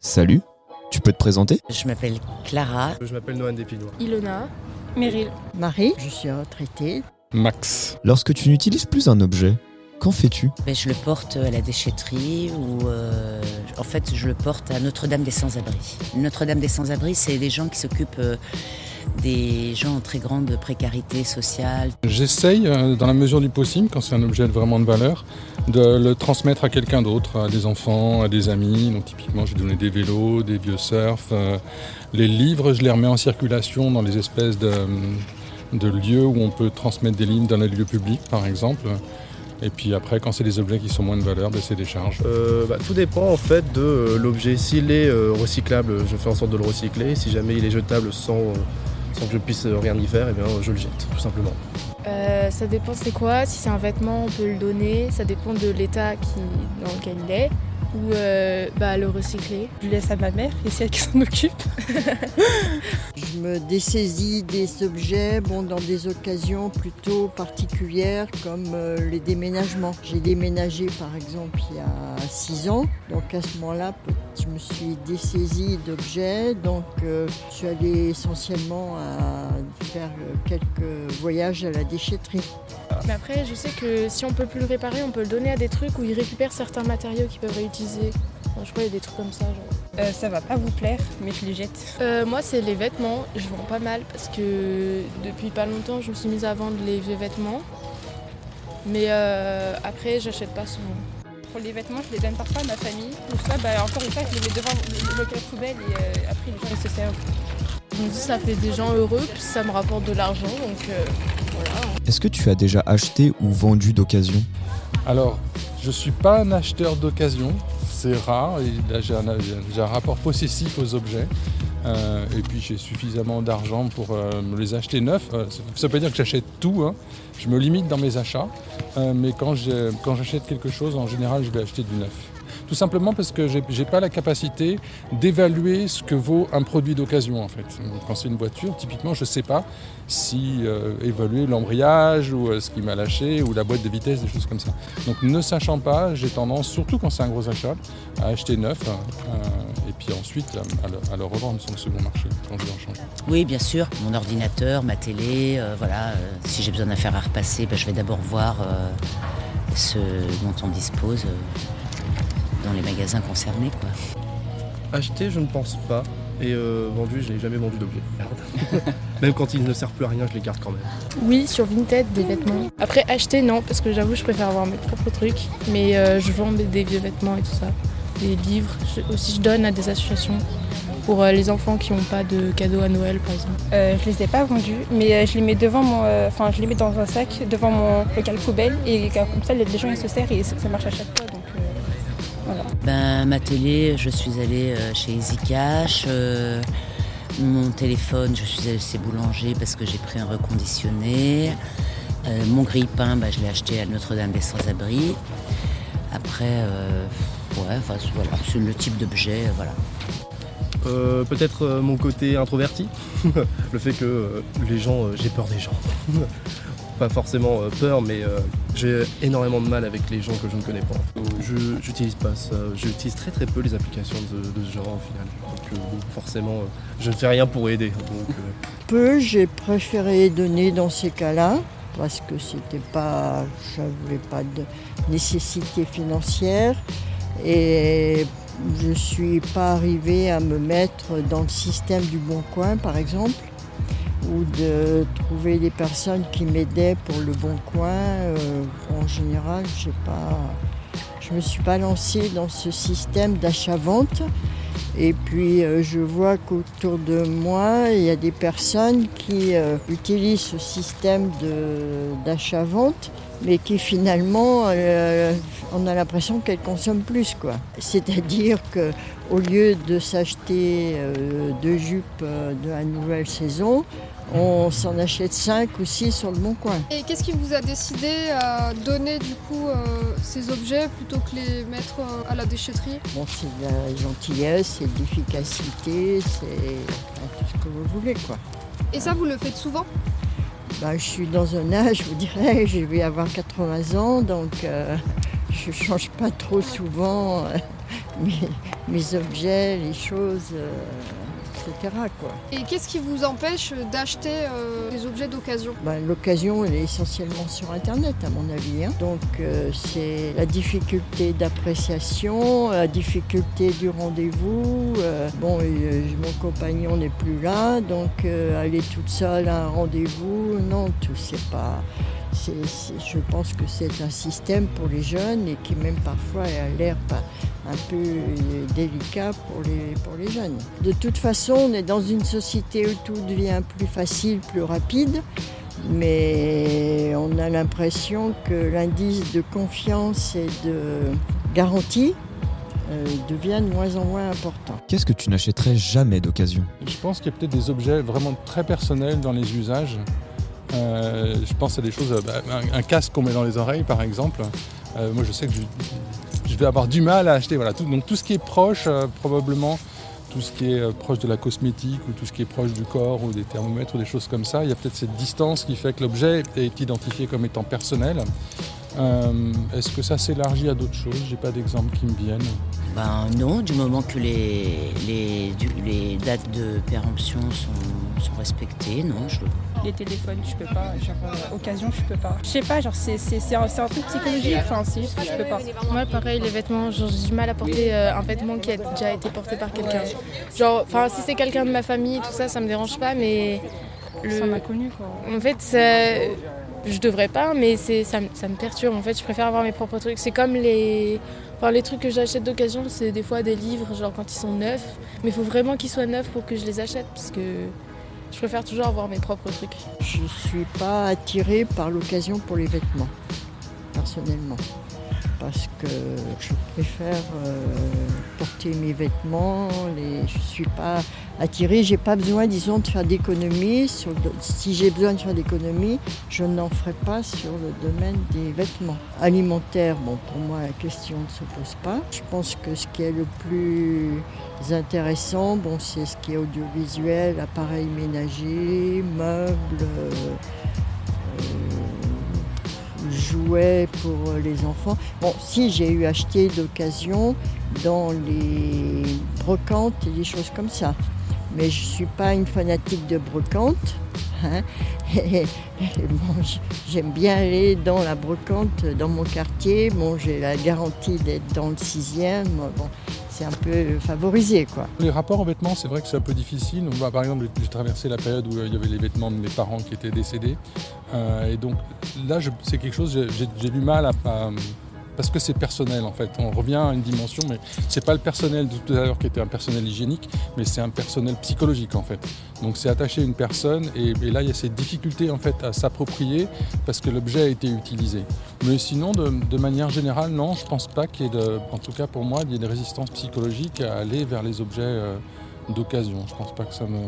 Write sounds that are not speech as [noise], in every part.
Salut, tu peux te présenter? Je m'appelle Clara. Je m'appelle Noël Despinois. Ilona, Meryl. Marie, je suis retraitée. Max. Lorsque tu n'utilises plus un objet, qu'en fais-tu? Ben, je le porte à la déchetterie ou euh, en fait je le porte à Notre-Dame des Sans-Abri. Notre-Dame des Sans-Abri, c'est des gens qui s'occupent euh, des gens en très grande précarité sociale. J'essaye, euh, dans la mesure du possible, quand c'est un objet vraiment de valeur, de le transmettre à quelqu'un d'autre, à des enfants, à des amis. Donc typiquement, j'ai donné des vélos, des vieux surf. euh, les livres, je les remets en circulation dans les espèces de, de lieux où on peut transmettre des lignes dans les lieux publics, par exemple. Et puis après, quand c'est des objets qui sont moins de valeur, ben, c'est des charges. Euh, bah, tout dépend en fait de euh, l'objet. S'il est euh, recyclable, je fais en sorte de le recycler. Si jamais il est jetable sans, euh, sans que je puisse rien y faire, eh bien, je le jette, tout simplement. Euh, ça dépend c'est quoi? Si c'est un vêtement, on peut le donner. Ça dépend de l'état qui, dans lequel il est. Ou euh, bah, le recycler. Je laisse à ma mère et c'est elle qui s'en occupe. [laughs] Je me dessaisis des objets bon, dans des occasions plutôt particulières comme euh, les déménagements. J'ai déménagé par exemple il y a six ans, donc à ce moment-là je me suis dessaisie d'objets, donc euh, je suis allée essentiellement à faire euh, quelques voyages à la déchetterie. Mais après, je sais que si on peut plus le réparer, on peut le donner à des trucs où ils récupèrent certains matériaux qu'ils peuvent réutiliser. Enfin, je crois qu'il y a des trucs comme ça. Genre. Euh, ça va pas vous plaire, mais je les jette. Euh, moi, c'est les vêtements. Je vends pas mal parce que depuis pas longtemps, je me suis mise à vendre les vieux vêtements. Mais euh, après, j'achète pas souvent. Pour les vêtements, je les donne parfois à ma famille. Ou soit, bah, encore une fois, je les mets devant le local poubelle et euh, après, les gens ils se servent. Je me dis, ça fait des gens heureux, puis ça me rapporte de l'argent. Donc euh, voilà. Est-ce que tu as déjà acheté ou vendu d'occasion? Alors, je ne suis pas un acheteur d'occasion, c'est rare, j'ai un, rapport possessif aux objets. Euh, et puis j'ai suffisamment d'argent pour euh, les acheter neufs. Euh, ça veut pas dire que j'achète tout, hein. je me limite dans mes achats, Euh, mais quand j'achète quelque chose, en général, je vais acheter du neuf. Tout simplement parce que j'ai n'ai pas la capacité d'évaluer ce que vaut un produit d'occasion en fait. Quand c'est une voiture, typiquement, je ne sais pas si euh, évaluer l'embrayage ou euh, ce qui m'a lâché ou la boîte de vitesse, des choses comme ça. Donc ne sachant pas, j'ai tendance, surtout quand c'est un gros achat, à acheter neuf euh, et puis ensuite à, le, revendre sur le second marché quand je en changer. Oui, bien sûr, mon ordinateur, ma télé, voilà. si j'ai besoin fer à repasser, ben, je vais d'abord voir ce dont on dispose dans les magasins concernés. Quoi. Acheter, je ne pense pas. Et euh, vendu, je n'ai jamais vendu d'objet. Merde. [laughs] même quand il ne sert plus à rien, je les garde quand même. Oui, sur Vinted, des vêtements. Après, acheter, non, parce que j'avoue, je préfère avoir mes propres trucs. Mais euh, je vends des- vieux vêtements et tout ça. Des livres. Je- aussi, je donne à des associations pour euh, les enfants qui n'ont pas de cadeaux à Noël, par exemple. Euh, je les ai pas vendus, mais euh, je les mets devant mon, euh, enfin, je les mets dans un sac devant mon local poubelle et comme ça, les gens ils se servent et ça ça marche à chaque fois. Ben, ma télé, je suis allée euh, chez Easy Cash. euh, mon téléphone, je suis allée chez Boulanger parce que j'ai pris un reconditionné. Euh, mon grille-pain, ben, je l'ai acheté à Notre-Dame des Sans-Abri. Après, euh, ouais, voilà, c'est le type d'objet, voilà. Peut-être mon côté introverti. [laughs] le fait que les gens, j'ai peur des gens. [laughs] pas forcément euh, peur, mais euh, j'ai énormément de mal avec les gens que je ne connais pas. Je pas ça. J'utilise très très peu les applications de, ce genre au final. Donc euh, forcément, je ne fais rien pour aider. Peu, j'ai préféré donner dans ces cas-là parce que c'était pas, j'avais pas de nécessité financière et je suis pas arrivée à me mettre dans le système du Bon Coin par exemple ou de trouver des personnes qui m'aidaient pour le Bon Coin. Euh, en général, pas, je me suis pas lancée dans ce système d'achat-vente. Et puis euh, je vois qu'autour de moi, il y a des personnes qui euh, utilisent ce système d'achat-vente, mais qui finalement, on a l'impression qu'elles consomment plus. C'est-à-dire que au lieu de s'acheter deux jupes de la nouvelle saison, on s'en achète cinq ou six sur le bon coin. Et qu'est-ce qui vous a décidé à donner du coup euh, ces objets plutôt que les mettre euh, à la déchetterie? Bon, c'est de la gentillesse, c'est de l'efficacité, c'est tout ce que vous voulez. quoi. Et ça, vous le faites souvent? Bah, je suis dans un âge, je vous dirais, je vais avoir 80 ans, donc euh, je change pas trop souvent [laughs] mes, mes objets, les choses, etc. Quoi. Et qu'est-ce qui vous empêche d'acheter euh, des objets d'occasion? Ben, L'occasion, elle est essentiellement sur Internet, à mon avis. hein. Donc, euh, c'est la difficulté d'appréciation, la difficulté du rendez-vous. euh, bon, et, mon compagnon n'est plus là, donc aller toute seule à un rendez-vous, non, tout c'est pas. Je pense que c'est un système pour les jeunes et qui même parfois a l'air un peu euh, délicat pour les, pour les jeunes. De toute façon, on est dans une société où tout devient plus facile, plus rapide, mais on a l'impression que l'indice de confiance et de garantie euh, devient de moins en moins important. Qu'est-ce que tu n'achèterais jamais d'occasion? Je pense qu'il y a peut-être des objets vraiment très personnels dans les usages. Euh, je pense à des choses, euh, bah, un, casque qu'on met dans les oreilles par exemple. Euh, moi je sais que je, vais avoir du mal à acheter. Voilà, donc tout ce qui est proche, probablement, tout ce qui est proche de la cosmétique ou tout ce qui est proche du corps ou des thermomètres ou des choses comme ça, il y a peut-être cette distance qui fait que l'objet est identifié comme étant personnel. Est-ce que ça s'élargit à d'autres choses? J'ai pas d'exemple qui me viennent. Ben non, du moment que les dates de péremption sont, sont respectées, non. Je, Les téléphones, je peux pas. Genre, euh, occasion, je peux pas. Je sais pas, genre, c'est c'est- c'est un, c'est un truc psychologique. Enfin, c'est juste que je peux pas. Moi, pareil, les vêtements, genre, j'ai du mal à porter euh, un vêtement qui a déjà été porté par quelqu'un. Genre, enfin, si c'est quelqu'un de ma famille, tout ça, ça me dérange pas, mais C'est un le, inconnu, quoi. en fait, ça- je devrais pas, mais c'est ça, me- ça me perturbe. En fait, je préfère avoir mes propres trucs. C'est comme les, enfin, les trucs que j'achète d'occasion, c'est des fois des livres, genre quand ils sont neufs. Mais il faut vraiment qu'ils soient neufs pour que je les achète, parce que je préfère toujours avoir mes propres trucs. Je ne suis pas attirée par l'occasion pour les vêtements, personnellement. Parce que je préfère euh, porter mes vêtements, je ne suis pas attirée, j'ai pas besoin, disons, de faire le- Si j'ai besoin de faire d'économies, je n'en ferai pas sur le domaine des vêtements. Alimentaire, bon, pour moi, la question ne se pose pas. Je pense que ce qui est le plus intéressant, bon, c'est ce qui est audiovisuel, appareils ménagers, meubles, euh, jouets pour les enfants. Bon, si j'ai eu acheté d'occasion dans les brocantes et des choses comme ça. Mais je ne suis pas une fanatique de brocante. hein. [laughs] Bon, J'aime bien aller dans la brocante dans mon quartier. Bon, j'ai la garantie d'être dans le sixième. Un peu favorisé, quoi. Les rapports aux vêtements, c'est vrai que c'est un peu difficile. Voit, par exemple, j'ai traversé la période où euh, il y avait les vêtements de mes parents qui étaient décédés. Euh, et donc là, c'est quelque chose, j'ai- du mal à- parce que c'est personnel en fait. On revient à une dimension, mais c'est pas le personnel de tout à l'heure qui était un personnel hygiénique, mais c'est un personnel psychologique en fait. Donc c'est attaché à une personne et, là il y a cette difficulté en fait à s'approprier parce que l'objet a été utilisé. Mais sinon, de, manière générale, non, je pense pas qu'il y ait de, en tout cas pour moi, il y ait de résistance psychologique à aller vers les objets euh, d'occasion. Je pense pas que ça me,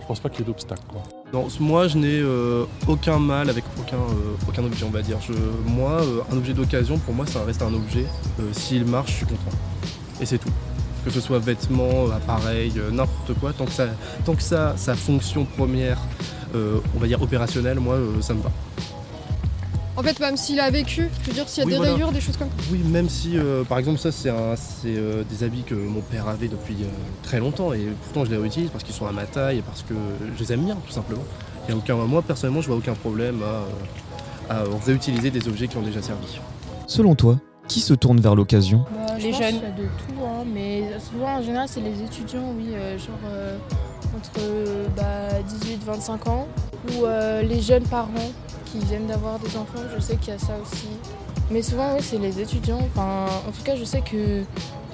je pense pas qu'il y ait d'obstacle quoi. Moi je n'ai euh, aucun mal avec aucun, euh, aucun objet, on va dire. Moi, euh, un objet d'occasion, pour moi, ça reste un objet. S'il marche, je suis content. Et c'est tout. Que ce soit vêtements, appareils, n'importe quoi, tant que ça, tant que ça, sa fonction première, on va dire opérationnelle, moi, ça me va. En fait, même s'il a vécu, je veux dire, s'il y a Oui, des voilà. rayures, des choses comme Oui, même si, euh, par exemple, ça, c'est euh, des habits que mon père avait depuis euh, très longtemps et pourtant je les réutilise parce qu'ils sont à ma taille et parce que je les aime bien, tout simplement. Et aucun, moi, personnellement, je vois aucun problème à, à réutiliser des objets qui ont déjà servi. Selon toi, qui se tourne vers l'occasion? Bah, je Les pense jeunes. qu'il y a de tout, hein, mais souvent en général c'est les étudiants, oui, euh, genre euh, entre euh, bah, 18-25 ans, ou euh, les jeunes parents qui viennent d'avoir des enfants, je sais qu'il y a ça aussi. Mais souvent oui c'est les étudiants, enfin en tout cas je sais que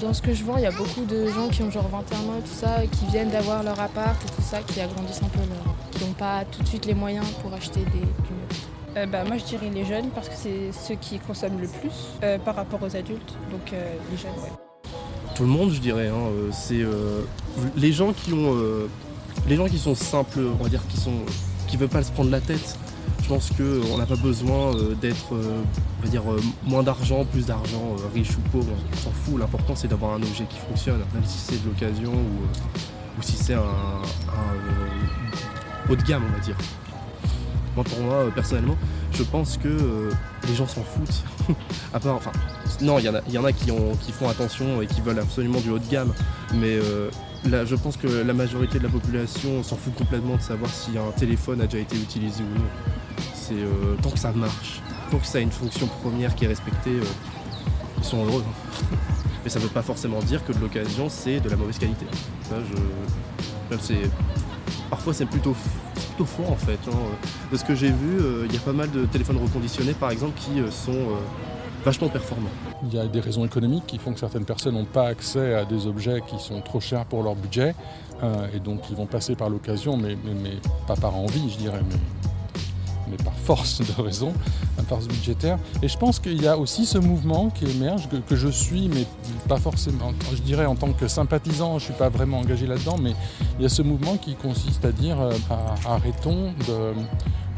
dans ce que je vois il y a beaucoup de gens qui ont genre 21 ans et tout ça, qui viennent d'avoir leur appart et tout ça, qui agrandissent un peu leur... qui n'ont pas tout de suite les moyens pour acheter des. Euh, bah, moi, je dirais les jeunes parce que c'est ceux qui consomment le plus euh, par rapport aux adultes. Donc, euh, les jeunes, ouais. Tout le monde, je dirais. hein, euh, c'est euh, les gens qui ont, euh, les gens qui sont simples, on va dire, qui sont, qui veulent pas se prendre la tête. Je pense que euh, on n'a pas besoin euh, d'être, euh, on va dire, euh, moins d'argent, plus d'argent, riche ou pauvre, on s'en fout. L'important c'est d'avoir un objet qui fonctionne, même si c'est de l'occasion ou, si c'est un, haut de gamme, on va dire. Moi, pour moi, personnellement, je pense que les gens s'en foutent. [laughs] à part, enfin, non, il y en a, y en a qui, qui font attention et qui veulent absolument du haut de gamme, mais euh, je pense que la majorité de la population s'en fout complètement de savoir si un téléphone a déjà été utilisé ou non. C'est euh, tant que ça marche, tant que ça a une fonction première qui est respectée, euh, ils sont heureux. [laughs] Mais ça ne veut pas forcément dire que de l'occasion c'est de la mauvaise qualité. Ça, je, parfois c'est plutôt, c'est plutôt faux en fait. hein. De ce que j'ai vu, euh, il y a pas mal de téléphones reconditionnés par exemple qui sont vachement performants. Il y a des raisons économiques qui font que certaines personnes n'ont pas accès à des objets qui sont trop chers pour leur budget euh, et donc ils vont passer par l'occasion, mais, pas par envie, je dirais, mais par force de raison, par force budgétaire. Et je pense qu'il y a aussi ce mouvement qui émerge, que, que je suis, mais pas forcément, je dirais en tant que sympathisant, je ne suis pas vraiment engagé là-dedans, mais il y a ce mouvement qui consiste à dire euh, arrêtons de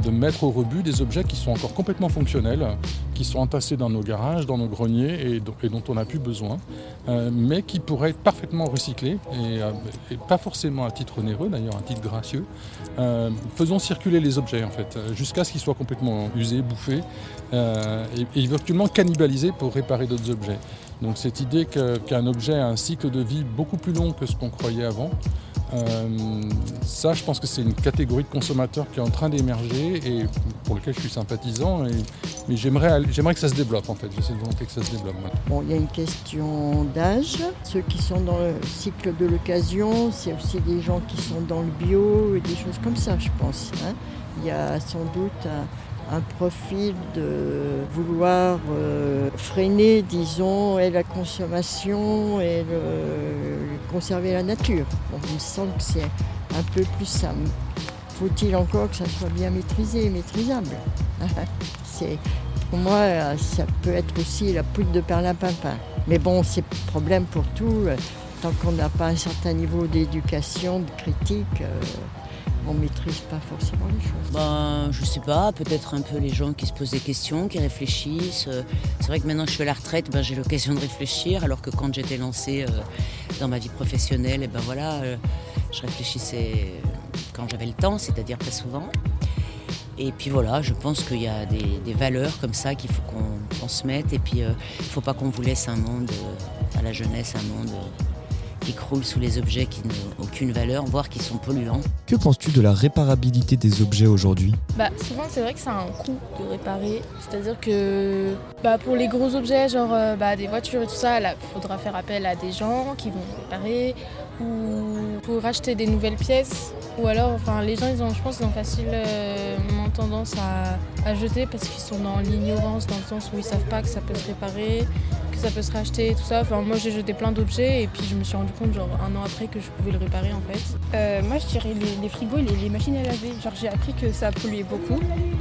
de mettre au rebut des objets qui sont encore complètement fonctionnels, qui sont entassés dans nos garages, dans nos greniers et, dont- on n'a plus besoin, euh, mais qui pourraient être parfaitement recyclés et, euh, et pas forcément à titre onéreux, d'ailleurs à titre gracieux. Faisons circuler les objets en fait, euh, jusqu'à ce qu'ils complètement usés, bouffés euh, et, et éventuellement cannibalisés pour réparer d'autres objets. Donc cette idée qu'un objet a un cycle de vie beaucoup plus long que ce qu'on croyait avant, euh, ça, je pense que c'est une catégorie de consommateurs qui est en train d'émerger et pour lequel je suis sympathisant. Mais j'aimerais, que ça se développe en fait. J'ai cette volonté que ça se développe. maintenant. Bon, il y a une question d'âge. Ceux qui sont dans le cycle de l'occasion, c'est aussi des gens qui sont dans le bio et des choses comme ça, je pense. hein. Il y a sans doute un, profil de vouloir euh, freiner, disons, la consommation et conserver la nature. Il me semble que c'est un peu plus ça. Faut-il encore que ça soit bien maîtrisé et maîtrisable? [laughs] Pour moi, ça peut être aussi la poudre de perlimpinpin. Mais bon, c'est problème pour tout. Tant qu'on n'a pas un certain niveau d'éducation, de critique, euh, on maîtrise pas forcément les choses. Ben, je sais pas, peut-être un peu les gens qui se posent des questions, qui réfléchissent. Euh, C'est vrai que maintenant que je suis à la retraite, ben, j'ai l'occasion de réfléchir, alors que quand j'étais lancée euh, dans ma vie professionnelle, et ben voilà, euh, je réfléchissais quand j'avais le temps, c'est-à-dire pas souvent. Et puis voilà, je pense qu'il y a des, valeurs comme ça qu'il faut qu'on transmette. Et puis, il ne faut pas qu'on vous laisse un monde, à la jeunesse, un monde qui croule sous les objets qui n'ont aucune valeur, voire qui sont polluants. Que penses-tu de la réparabilité des objets aujourd'hui? Bah souvent c'est vrai que ça a un coût de réparer, c'est-à-dire que bah, pour les gros objets genre euh, bah, des voitures et tout ça, il faudra faire appel à des gens qui vont réparer ou pour racheter des nouvelles pièces. Ou alors enfin les gens ils ont je pense ils ont facilement tendance à, à jeter parce qu'ils sont dans l'ignorance dans le sens où ils savent pas que ça peut se réparer, que ça peut se racheter et tout ça. Enfin moi j'ai jeté plein d'objets et puis je me suis rendu compte genre un an après que je pouvais le réparer en fait. Euh, moi, je dirais les, les frigos et les, les machines à laver. Genre, j'ai appris que ça polluait beaucoup.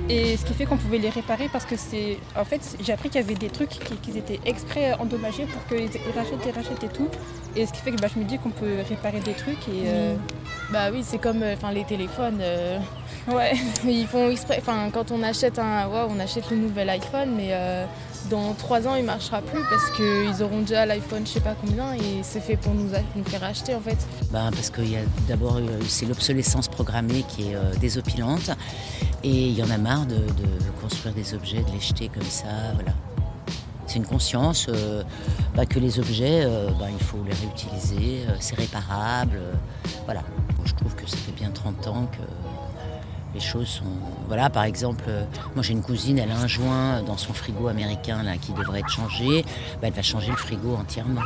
Et ce qui fait qu'on pouvait les réparer parce que c'est. En fait, j'ai appris qu'il y avait des trucs qui, qui étaient exprès endommagés pour qu'ils ils rachètent et rachètent et tout. Et ce qui fait que bah, je me dis qu'on peut réparer des trucs et. euh, Bah oui c'est comme euh, les téléphones. euh, Ouais. [laughs] Ils font exprès, enfin quand on achète un, on achète le nouvel iPhone, mais euh, dans trois ans il marchera plus parce qu'ils auront déjà l'iPhone je sais pas combien et c'est fait pour nous, faire acheter en fait. Ben, parce qu'il y a d'abord c'est l'obsolescence programmée qui est désopilante et il y en a marre de, de construire des objets, de les jeter comme ça, voilà. C'est une conscience euh, bah, que les objets, euh, bah, il faut les réutiliser, euh, c'est réparable, voilà. Je trouve que ça fait bien 30 ans que les choses sont... Voilà, par exemple, moi j'ai une cousine, elle a un joint dans son frigo américain là, qui devrait être changé, Bah, elle va changer le frigo entièrement.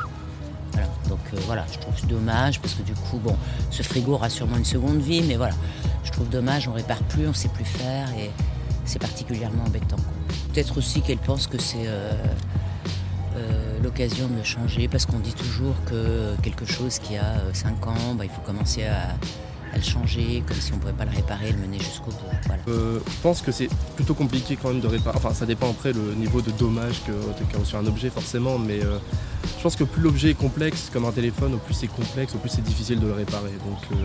Voilà. Donc voilà, je trouve dommage parce que du coup, bon, ce frigo aura sûrement une seconde vie, mais voilà, je trouve dommage, on répare plus, on sait plus faire et c'est particulièrement embêtant. quoi. Peut-être aussi qu'elle pense que c'est euh, euh, l'occasion de le changer parce qu'on dit toujours que quelque chose qui a 5 ans, bah, il faut commencer à, le changer, comme si on ne pouvait pas le réparer, le mener jusqu'au bout. Euh, je pense que c'est plutôt compliqué quand même de réparer. Enfin, ça dépend après le niveau de dommage que qu'a reçu un objet forcément, mais euh, pense que plus l'objet est complexe, comme un téléphone, au plus c'est complexe, au plus c'est difficile de le réparer. Donc euh,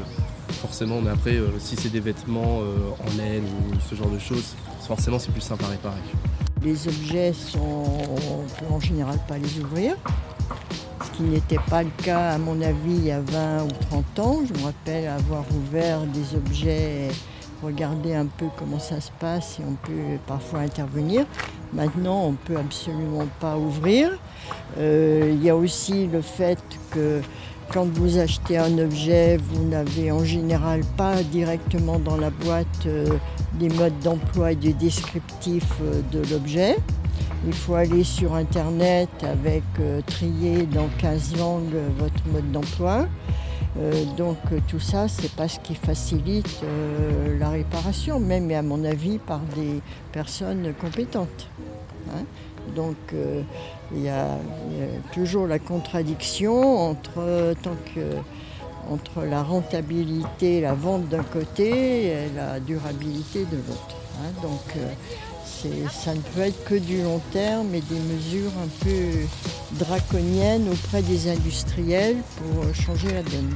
forcément, mais après, euh, si c'est des vêtements euh, en laine ou ce genre de choses, forcément c'est plus simple à réparer. Les objets sont, on peut en général pas les ouvrir, ce qui n'était pas le cas à mon avis il y a 20 ou 30 ans. Je me rappelle avoir ouvert des objets regarder un peu comment ça se passe et on peut parfois intervenir. Maintenant, on ne peut absolument pas ouvrir. Euh, il y a aussi le fait que quand vous achetez un objet, vous n'avez en général pas directement dans la boîte euh, des modes d'emploi et des descriptifs euh, de l'objet. Il faut aller sur Internet avec trier dans 15 langues votre mode d'emploi. Euh, donc euh, tout ça, c'est pas ce qui facilite euh, la réparation, même à mon avis par des personnes compétentes. Hein. Donc il y, a toujours la contradiction entre, entre la rentabilité, la vente d'un côté et la durabilité de l'autre. Hein. Donc ça ne peut être que du long terme et des mesures un peu draconiennes auprès des industriels pour changer la donne.